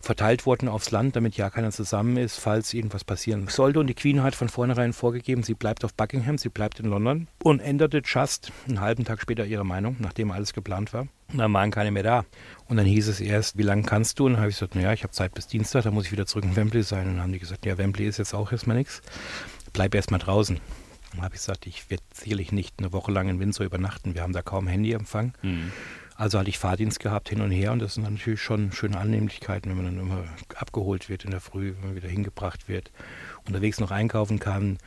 verteilt worden aufs Land, damit ja keiner zusammen ist, falls irgendwas passieren sollte. Und die Queen hat von vornherein vorgegeben, sie bleibt auf Buckingham, sie bleibt in London und änderte just einen halben Tag später ihre Meinung, nachdem alles geplant war. Und dann waren keine mehr da. Und dann hieß es erst, wie lange kannst du? Und dann habe ich gesagt, naja, ich habe Zeit bis Dienstag, dann muss ich wieder zurück in Wembley sein. Und dann haben die gesagt, ja, Wembley ist jetzt auch erstmal nichts. Bleib erstmal draußen. Dann habe ich gesagt, ich werde sicherlich nicht eine Woche lang in Windsor übernachten. Wir haben da kaum Handyempfang. Mhm. Also hatte ich Fahrdienst gehabt hin und her und das sind natürlich schon schöne Annehmlichkeiten, wenn man dann immer abgeholt wird in der Früh, wenn man wieder hingebracht wird unterwegs noch einkaufen kann.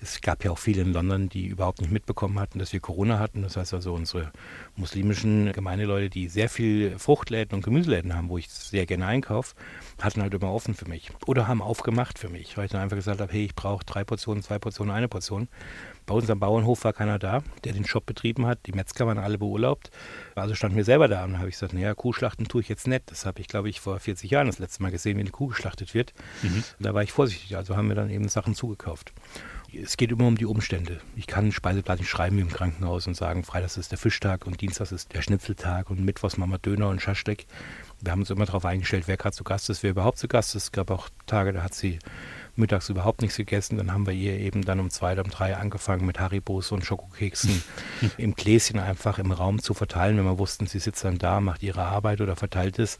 Es gab ja auch viele in London, die überhaupt nicht mitbekommen hatten, dass wir Corona hatten. Das heißt also unsere muslimischen Gemeindeleute, die sehr viel Fruchtläden und Gemüseläden haben, wo ich sehr gerne einkaufe, hatten halt immer offen für mich. Oder haben aufgemacht für mich, weil ich dann einfach gesagt habe, hey, ich brauche drei Portionen, zwei Portionen, eine Portion. Bei uns am Bauernhof war keiner da, der den Shop betrieben hat. Die Metzger waren alle beurlaubt. Also stand mir selber da und habe ich gesagt, naja, Kuhschlachten tue ich jetzt nicht. Das habe ich, glaube ich, vor 40 Jahren das letzte Mal gesehen, wie eine Kuh geschlachtet wird. Mhm. Da war ich vorsichtig, also haben wir dann eben Sachen zugekauft. Es geht immer um die Umstände. Ich kann Speiseplan nicht schreiben wie im Krankenhaus und sagen, Freitags ist der Fischtag und Dienstags ist der Schnitzeltag und Mittwochs machen wir Döner und Schaschlik. Wir haben uns immer darauf eingestellt, wer gerade zu Gast ist, wer überhaupt zu Gast ist. Es gab auch Tage, da hat sie mittags überhaupt nichts gegessen. Dann haben wir ihr eben dann um zwei oder um drei angefangen mit Haribos und Schokokeksen im Gläschen einfach im Raum zu verteilen, wenn wir wussten, sie sitzt dann da, macht ihre Arbeit oder verteilt es.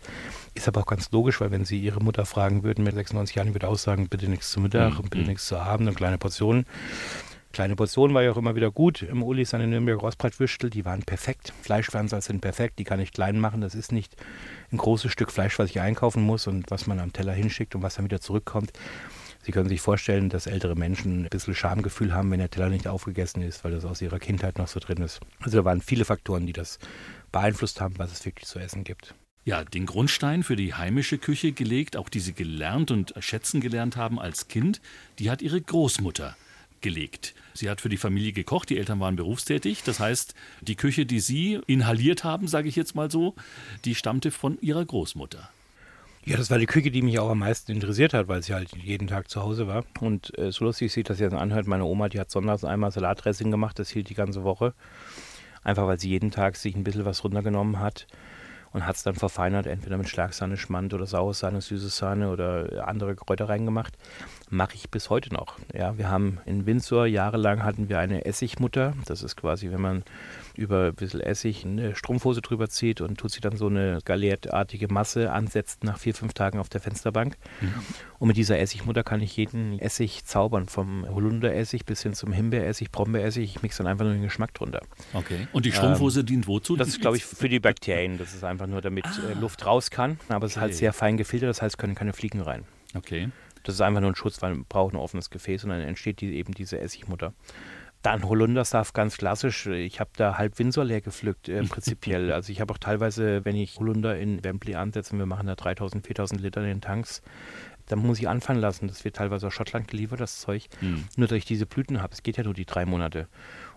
Ist aber auch ganz logisch, weil wenn sie ihre Mutter fragen würden mit 96 Jahren, würde auch sagen, bitte nichts zu Mittag mhm. und bitte nichts zu Abend und kleine Portionen. Kleine Portionen war ja auch immer wieder gut. Im Uli seine Nürnberger Rostbratwürstel, die waren perfekt. Fleischwärmser sind perfekt, die kann ich klein machen. Das ist nicht ein großes Stück Fleisch, was ich einkaufen muss und was man am Teller hinschickt und was dann wieder zurückkommt. Sie können sich vorstellen, dass ältere Menschen ein bisschen Schamgefühl haben, wenn der Teller nicht aufgegessen ist, weil das aus ihrer Kindheit noch so drin ist. Also da waren viele Faktoren, die das beeinflusst haben, was es wirklich zu essen gibt. Ja, den Grundstein für die heimische Küche gelegt, auch die Sie gelernt und schätzen gelernt haben als Kind, die hat Ihre Großmutter gelegt. Sie hat für die Familie gekocht, die Eltern waren berufstätig. Das heißt, die Küche, die Sie inhaliert haben, sage ich jetzt mal so, die stammte von Ihrer Großmutter. Ja, das war die Küche, die mich auch am meisten interessiert hat, weil sie halt jeden Tag zu Hause war. Und äh, so lustig sieht das jetzt anhört, meine Oma, die hat sonntags einmal Salatdressing gemacht, das hielt die ganze Woche. Einfach weil sie jeden Tag sich ein bisschen was runtergenommen hat und hat es dann verfeinert, entweder mit Schlagsahne, Schmand oder Sauersahne, süße Sahne oder andere Kräuter reingemacht. Mache ich bis heute noch. Ja, wir haben in Windsor jahrelang hatten wir eine Essigmutter. Das ist quasi, wenn man über ein bisschen Essig eine Strumpfhose drüber zieht und tut sie dann so eine galertartige Masse ansetzt nach vier, fünf Tagen auf der Fensterbank. Mhm. Und mit dieser Essigmutter kann ich jeden Essig zaubern, vom Holunderessig bis hin zum Himbeeressig, Brombeeressig. Ich mixe dann einfach nur den Geschmack drunter. Okay. Und die Strumpfhose ähm, dient wozu? Das ist, glaube ich, für die Bakterien. Das ist einfach nur, damit ah. äh, Luft raus kann. Aber es ist halt sehr fein gefiltert, das heißt, können keine Fliegen rein. Okay. Das ist einfach nur ein Schutz, weil man braucht ein offenes Gefäß und dann entsteht die, eben diese Essigmutter. Dann Holundersaft ganz klassisch. Ich habe da halb Windsor leer gepflückt, äh, prinzipiell. also ich habe auch teilweise, wenn ich Holunder in Wembley ansetze, wir machen da 3000, 4000 Liter in den Tanks, dann muss ich anfangen lassen. Das wird teilweise aus Schottland geliefert, das Zeug. Mhm. Nur, dass ich diese Blüten habe. Es geht ja nur die drei Monate.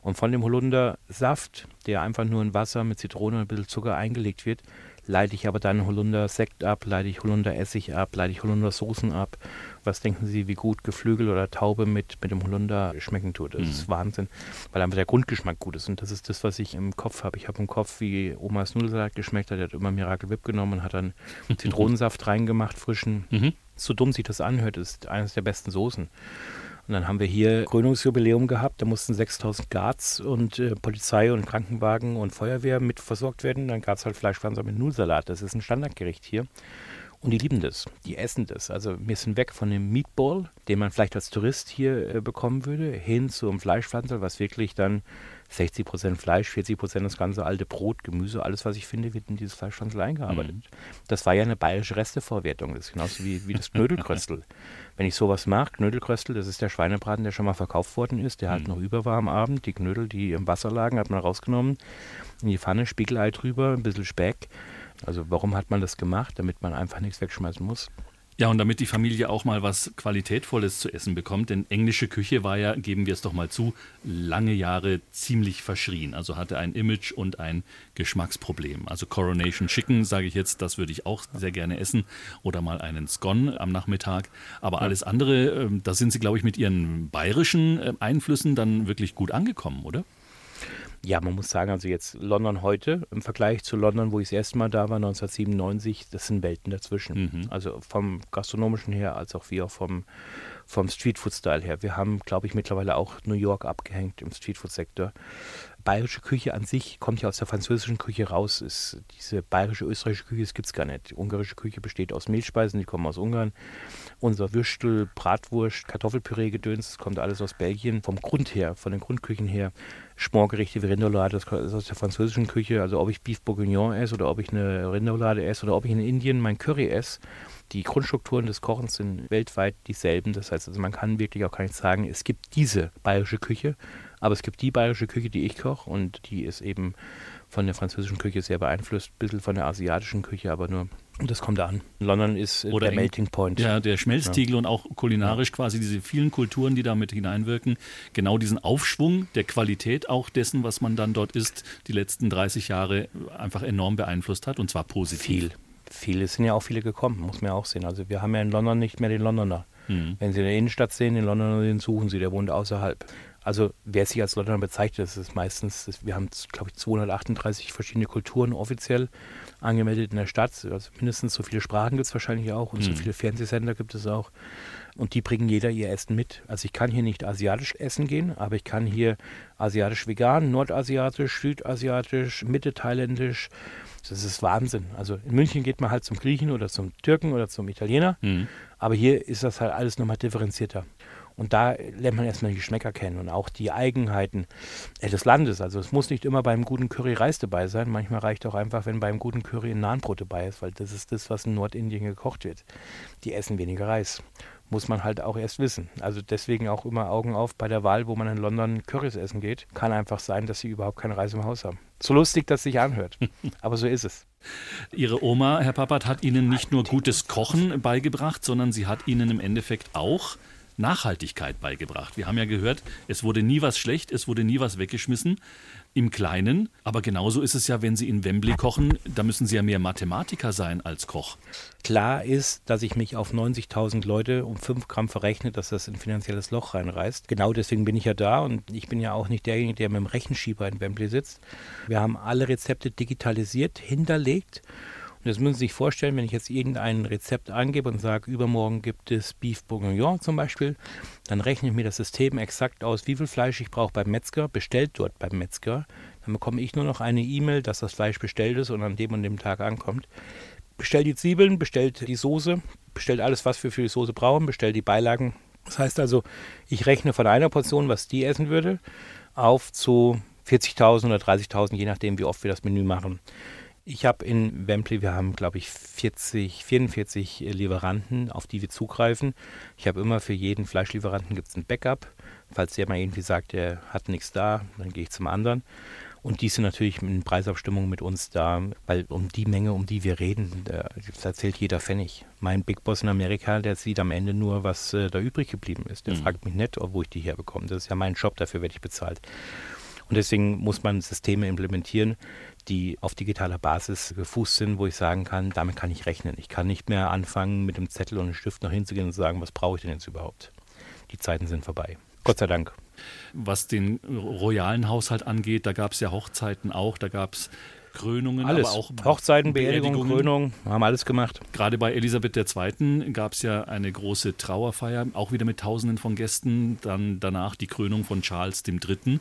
Und von dem Holundersaft, der einfach nur in Wasser mit Zitrone und ein bisschen Zucker eingelegt wird, leite ich aber dann Holunder-Sekt ab, leite ich Holunder-Essig ab, leite ich Holunder-Soßen ab. Was denken Sie, wie gut Geflügel oder Taube mit, mit dem Holunder schmecken tut? Das mhm. ist Wahnsinn, weil einfach der Grundgeschmack gut ist. Und das ist das, was ich im Kopf habe. Ich habe im Kopf, wie Omas Nudelsalat geschmeckt hat. Er hat immer Miracle Whip genommen und hat dann Zitronensaft reingemacht, frischen. Mhm. So dumm sich das anhört, ist eines der besten Soßen. Und dann haben wir hier Krönungsjubiläum gehabt. Da mussten 6000 Guards und äh, Polizei und Krankenwagen und Feuerwehr mit versorgt werden. Dann gab es halt Fleischpanzer mit Nudelsalat. Das ist ein Standardgericht hier. Und die lieben das, die essen das. Also wir sind weg von dem Meatball, den man vielleicht als Tourist hier äh, bekommen würde, hin zum Fleischpflanzer, was wirklich dann 60 Prozent Fleisch, 40 Prozent das ganze alte Brot, Gemüse, alles, was ich finde, wird in dieses Fleischpflanzel eingearbeitet. Mhm. Das war ja eine bayerische Resteverwertung. Das ist genauso wie, wie das Knödelkröstel. Wenn ich sowas mache, Knödelkröstel, das ist der Schweinebraten, der schon mal verkauft worden ist, der halt mhm. halt noch über war am Abend. Die Knödel, die im Wasser lagen, hat man rausgenommen, in die Pfanne, Spiegelei drüber, ein bisschen Speck. Also warum hat man das gemacht? Damit man einfach nichts wegschmeißen muss. Ja, und damit die Familie auch mal was Qualitätvolles zu essen bekommt, denn englische Küche war ja, geben wir es doch mal zu, lange Jahre ziemlich verschrien. Also hatte ein Image und ein Geschmacksproblem. Also Coronation Chicken, sage ich jetzt, das würde ich auch sehr gerne essen. Oder mal einen Scone am Nachmittag. Aber alles andere, ähm, da sind Sie, glaube ich, mit Ihren bayerischen äh, Einflüssen dann wirklich gut angekommen, oder? Ja, man muss sagen, also jetzt London heute im Vergleich zu London, wo ich das erste Mal da war, 1997, das sind Welten dazwischen. Mhm. Also vom gastronomischen her, als auch wie auch vom, vom Streetfood-Style her. Wir haben, glaube ich, mittlerweile auch New York abgehängt im Streetfood-Sektor. Bayerische Küche an sich kommt ja aus der französischen Küche raus. Ist, diese bayerische, österreichische Küche, das gibt es gar nicht. Die ungarische Küche besteht aus Mehlspeisen, die kommen aus Ungarn. Unser Würstel, Bratwurst, Kartoffelpüree, Gedöns, das kommt alles aus Belgien. Vom Grund her, von den Grundküchen her, Schmorgerichte wie Rinderolade, das ist aus der französischen Küche. Also ob ich Beef Bourguignon esse oder ob ich eine Rinderolade esse oder ob ich in Indien mein Curry esse, Die Grundstrukturen des Kochens sind weltweit dieselben. Das heißt, also man kann wirklich auch gar nicht sagen, es gibt diese bayerische Küche, aber es gibt die bayerische Küche, die ich koche und die ist eben von der französischen Küche sehr beeinflusst, ein bisschen von der asiatischen Küche, aber nur und das kommt da an. London ist äh, Oder der Melting Point. Ja, der Schmelztiegel ja. und auch kulinarisch quasi diese vielen Kulturen, die da mit hineinwirken. Genau diesen Aufschwung der Qualität auch dessen, was man dann dort isst, die letzten 30 Jahre einfach enorm beeinflusst hat und zwar positiv. Viel. Viele sind ja auch viele gekommen, muss man ja auch sehen. Also wir haben ja in London nicht mehr den Londoner. Mhm. Wenn Sie in der Innenstadt sehen, den Londoner, den suchen Sie, der wohnt außerhalb. Also wer sich als Londoner bezeichnet, das ist meistens, wir haben, glaube ich, 238 verschiedene Kulturen offiziell angemeldet in der Stadt. Also mindestens so viele Sprachen gibt es wahrscheinlich auch und mhm. so viele Fernsehsender gibt es auch. Und die bringen jeder ihr Essen mit. Also ich kann hier nicht asiatisch essen gehen, aber ich kann hier asiatisch vegan, nordasiatisch, südasiatisch, mitte thailändisch. Das ist Wahnsinn. Also in München geht man halt zum Griechen oder zum Türken oder zum Italiener. Mhm. Aber hier ist das halt alles nochmal differenzierter. Und da lernt man erstmal die Geschmäcker kennen und auch die Eigenheiten äh, des Landes. Also es muss nicht immer beim guten Curry Reis dabei sein. Manchmal reicht auch einfach, wenn beim guten Curry ein Nahenbrot dabei ist, weil das ist das, was in Nordindien gekocht wird. Die essen weniger Reis. Muss man halt auch erst wissen. Also deswegen auch immer Augen auf bei der Wahl, wo man in London Currys essen geht. Kann einfach sein, dass sie überhaupt keinen Reis im Haus haben. So lustig, dass es sich anhört. Aber so ist es. Ihre Oma, Herr Pappert, hat Ihnen nicht nur gutes Kochen beigebracht, sondern sie hat Ihnen im Endeffekt auch Nachhaltigkeit beigebracht. Wir haben ja gehört, es wurde nie was schlecht, es wurde nie was weggeschmissen im Kleinen. Aber genauso ist es ja, wenn Sie in Wembley kochen, da müssen Sie ja mehr Mathematiker sein als Koch. Klar ist, dass ich mich auf 90.000 Leute um 5 Gramm verrechne, dass das ein finanzielles Loch reinreißt. Genau deswegen bin ich ja da und ich bin ja auch nicht derjenige, der mit dem Rechenschieber in Wembley sitzt. Wir haben alle Rezepte digitalisiert, hinterlegt das müssen Sie sich vorstellen, wenn ich jetzt irgendein Rezept angebe und sage, übermorgen gibt es Beef Bourguignon zum Beispiel, dann rechne ich mir das System exakt aus, wie viel Fleisch ich brauche beim Metzger, bestellt dort beim Metzger. Dann bekomme ich nur noch eine E-Mail, dass das Fleisch bestellt ist und an dem und dem Tag ankommt. Bestellt die Zwiebeln, bestellt die Soße, bestellt alles, was wir für die Soße brauchen, bestellt die Beilagen. Das heißt also, ich rechne von einer Portion, was die essen würde, auf zu 40.000 oder 30.000, je nachdem, wie oft wir das Menü machen. Ich habe in Wembley, wir haben, glaube ich, 40, 44 Lieferanten, auf die wir zugreifen. Ich habe immer für jeden Fleischlieferanten gibt es ein Backup. Falls der mal irgendwie sagt, er hat nichts da, dann gehe ich zum anderen. Und die sind natürlich in Preisabstimmung mit uns da, weil um die Menge, um die wir reden, da zählt jeder Pfennig. Mein Big Boss in Amerika, der sieht am Ende nur, was äh, da übrig geblieben ist. Der mhm. fragt mich nicht, wo ich die herbekomme. Das ist ja mein Job, dafür werde ich bezahlt. Und deswegen muss man Systeme implementieren, die auf digitaler Basis gefußt sind, wo ich sagen kann, damit kann ich rechnen. Ich kann nicht mehr anfangen, mit dem Zettel und einem Stift noch hinzugehen und sagen, was brauche ich denn jetzt überhaupt? Die Zeiten sind vorbei. Gott sei Dank. Was den royalen Haushalt angeht, da gab es ja Hochzeiten auch, da gab es Krönungen, alles. aber auch Hochzeiten, Beerdigungen, Krönungen, haben alles gemacht. Gerade bei Elisabeth II. gab es ja eine große Trauerfeier, auch wieder mit Tausenden von Gästen. Dann danach die Krönung von Charles III.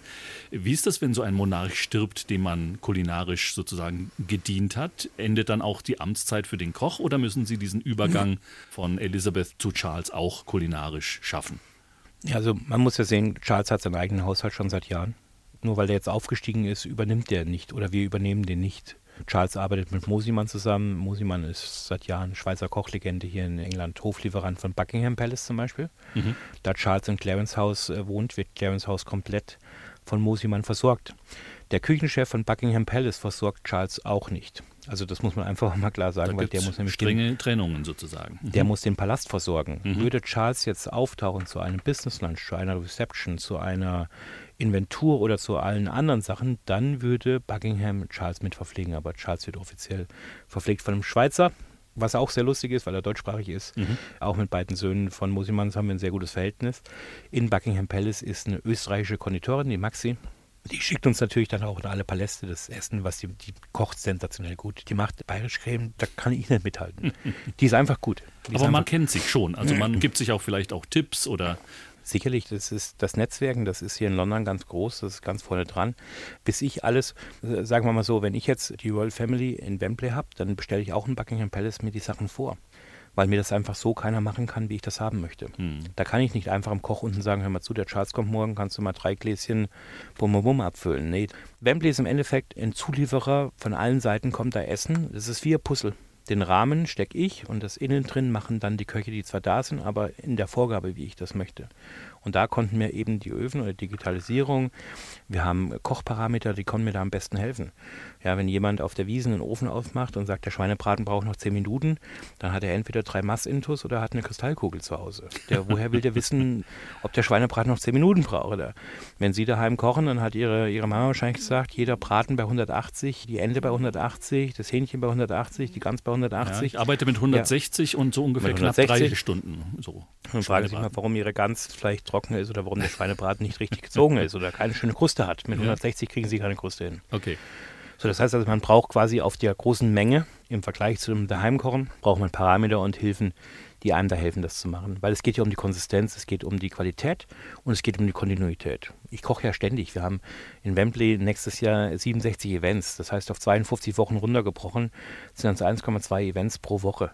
Wie ist das, wenn so ein Monarch stirbt, dem man kulinarisch sozusagen gedient hat? Endet dann auch die Amtszeit für den Koch oder müssen Sie diesen Übergang von Elisabeth zu Charles auch kulinarisch schaffen? Ja, also man muss ja sehen, Charles hat seinen eigenen Haushalt schon seit Jahren nur weil der jetzt aufgestiegen ist, übernimmt der nicht oder wir übernehmen den nicht. Charles arbeitet mit Mosimann zusammen. Mosimann ist seit Jahren Schweizer Kochlegende hier in England, Hoflieferant von Buckingham Palace zum Beispiel. Mhm. Da Charles in Clarence House äh, wohnt, wird Clarence House komplett von Mosimann versorgt. Der Küchenchef von Buckingham Palace versorgt Charles auch nicht. Also das muss man einfach mal klar sagen, da weil der muss nämlich strenge den, Trennungen sozusagen. Der mhm. muss den Palast versorgen. Mhm. Würde Charles jetzt auftauchen zu einem Business Lunch, zu einer Reception, zu einer Inventur oder zu allen anderen Sachen, dann würde Buckingham Charles mit verpflegen. Aber Charles wird offiziell verpflegt von einem Schweizer, was auch sehr lustig ist, weil er deutschsprachig ist. Mhm. Auch mit beiden Söhnen von Mosimanns haben wir ein sehr gutes Verhältnis. In Buckingham Palace ist eine österreichische Konditorin, die Maxi. Die schickt uns natürlich dann auch in alle Paläste das Essen, was die, die kocht sensationell gut. Die macht bayerisch Creme, da kann ich nicht mithalten. die ist einfach gut. Die Aber man kennt sich schon. Also man gibt sich auch vielleicht auch Tipps oder Sicherlich, das ist das Netzwerken, das ist hier in London ganz groß, das ist ganz vorne dran. Bis ich alles, äh, sagen wir mal so, wenn ich jetzt die Royal Family in Wembley habe, dann bestelle ich auch in Buckingham Palace mir die Sachen vor. Weil mir das einfach so keiner machen kann, wie ich das haben möchte. Hm. Da kann ich nicht einfach am Koch unten sagen, hör mal zu, der Charles kommt morgen, kannst du mal drei Gläschen Bum Bum Bum abfüllen. Nee, Wembley ist im Endeffekt ein Zulieferer, von allen Seiten kommt da Essen. Das ist wie ein Puzzle. Den Rahmen stecke ich und das innen drin machen dann die Köche, die zwar da sind, aber in der Vorgabe, wie ich das möchte. Und da konnten mir eben die Öfen oder Digitalisierung, wir haben Kochparameter, die konnten mir da am besten helfen. Ja, wenn jemand auf der Wiese einen Ofen aufmacht und sagt, der Schweinebraten braucht noch zehn Minuten, dann hat er entweder drei Massintus oder hat eine Kristallkugel zu Hause. Der, woher will der wissen, ob der Schweinebraten noch zehn Minuten braucht? Oder wenn Sie daheim kochen, dann hat Ihre, Ihre Mama wahrscheinlich gesagt, jeder Braten bei 180, die Ente bei 180, das Hähnchen bei 180, die Gans bei 180. Ja, ich arbeite mit 160 ja. und so ungefähr knapp drei Stunden. So. Dann frage ich mich mal, warum Ihre Gans vielleicht trocken ist oder warum der Schweinebraten nicht richtig gezogen ist oder keine schöne Kruste hat. Mit 160 kriegen Sie keine Kruste hin. Okay. So, das heißt also, man braucht quasi auf der großen Menge im Vergleich zu dem Daheimkochen, braucht man Parameter und Hilfen, die einem da helfen, das zu machen. Weil es geht ja um die Konsistenz, es geht um die Qualität und es geht um die Kontinuität. Ich koche ja ständig. Wir haben in Wembley nächstes Jahr 67 Events. Das heißt, auf 52 Wochen runtergebrochen sind das 1,2 Events pro Woche.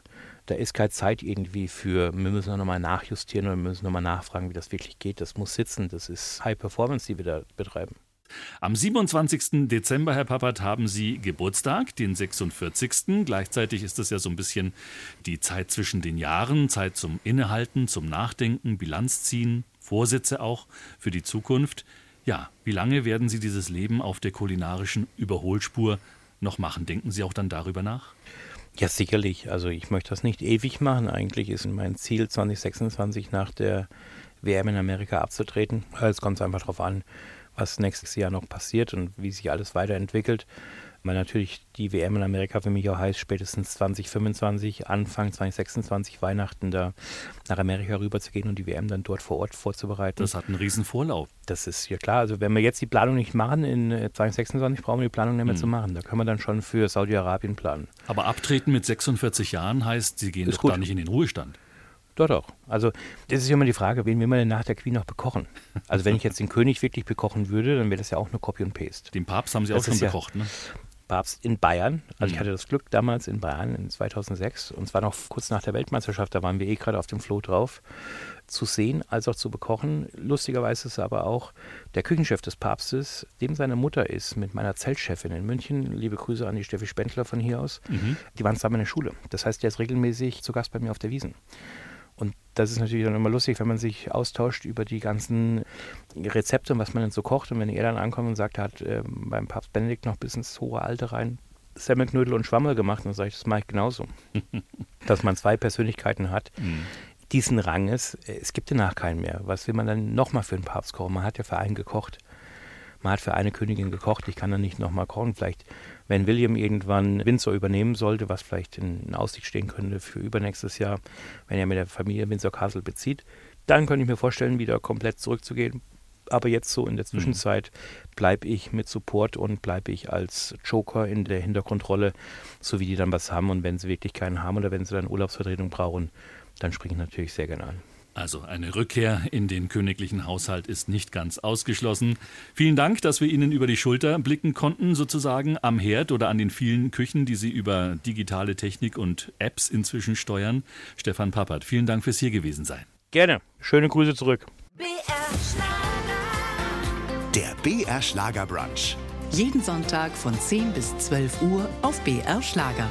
Da ist keine Zeit irgendwie für, wir müssen nochmal nachjustieren oder wir müssen nochmal nachfragen, wie das wirklich geht. Das muss sitzen. Das ist High Performance, die wir da betreiben. Am 27. Dezember, Herr Pappert, haben Sie Geburtstag, den 46. Gleichzeitig ist das ja so ein bisschen die Zeit zwischen den Jahren, Zeit zum Innehalten, zum Nachdenken, Bilanz ziehen, Vorsätze auch für die Zukunft. Ja, wie lange werden Sie dieses Leben auf der kulinarischen Überholspur noch machen? Denken Sie auch dann darüber nach? Ja, sicherlich. Also ich möchte das nicht ewig machen. Eigentlich ist mein Ziel 2026 nach der WM in Amerika abzutreten. Es kommt einfach darauf an, was nächstes Jahr noch passiert und wie sich alles weiterentwickelt. Weil natürlich die WM in Amerika für mich auch heißt, spätestens 2025, Anfang 2026, Weihnachten da nach Amerika rüber zu gehen und die WM dann dort vor Ort vorzubereiten. Das hat einen riesen Vorlauf. Das ist ja klar. Also wenn wir jetzt die Planung nicht machen, in 2026 äh, brauchen wir die Planung nicht mehr hm. zu machen. Da können wir dann schon für Saudi-Arabien planen. Aber abtreten mit 46 Jahren heißt, Sie gehen ist doch gut. da nicht in den Ruhestand. Doch, doch. Also, das ist immer die Frage, wen will man denn nach der Queen noch bekochen? Also, wenn ich jetzt den König wirklich bekochen würde, dann wäre das ja auch nur Copy und Paste. Den Papst haben Sie das auch schon bekocht, ja, ne? Papst in Bayern. Also, mhm. ich hatte das Glück damals in Bayern in 2006 und zwar noch kurz nach der Weltmeisterschaft, da waren wir eh gerade auf dem Floh drauf, zu sehen als auch zu bekochen. Lustigerweise ist aber auch der Küchenchef des Papstes, dem seine Mutter ist, mit meiner Zeltchefin in München. Liebe Grüße an die Steffi Spendler von hier aus. Mhm. Die waren zusammen in der Schule. Das heißt, der ist regelmäßig zu Gast bei mir auf der Wiesen. Das ist natürlich dann immer lustig, wenn man sich austauscht über die ganzen Rezepte und was man denn so kocht. Und wenn er dann ankommt und sagt, er hat äh, beim Papst Benedikt noch bis ins hohe Alter rein Semmelknödel und Schwammel gemacht, dann sage ich, das mache ich genauso. Dass man zwei Persönlichkeiten hat. Mhm. Diesen Ranges, äh, es gibt danach keinen mehr. Was will man dann nochmal für einen Papst kochen? Man hat ja für einen gekocht. Man hat für eine Königin gekocht, ich kann dann nicht nochmal kochen. Vielleicht, wenn William irgendwann Windsor übernehmen sollte, was vielleicht in Aussicht stehen könnte für übernächstes Jahr, wenn er mit der Familie Windsor Castle bezieht, dann könnte ich mir vorstellen, wieder komplett zurückzugehen. Aber jetzt so in der mhm. Zwischenzeit bleibe ich mit Support und bleibe ich als Joker in der Hintergrundrolle, so wie die dann was haben. Und wenn sie wirklich keinen haben oder wenn sie dann Urlaubsvertretung brauchen, dann springe ich natürlich sehr gerne an. Also eine Rückkehr in den königlichen Haushalt ist nicht ganz ausgeschlossen. Vielen Dank, dass wir Ihnen über die Schulter blicken konnten, sozusagen am Herd oder an den vielen Küchen, die Sie über digitale Technik und Apps inzwischen steuern. Stefan Pappert, vielen Dank fürs hier gewesen sein. Gerne. Schöne Grüße zurück. BR Schlager. Der BR Schlager Brunch. Jeden Sonntag von 10 bis 12 Uhr auf BR Schlager.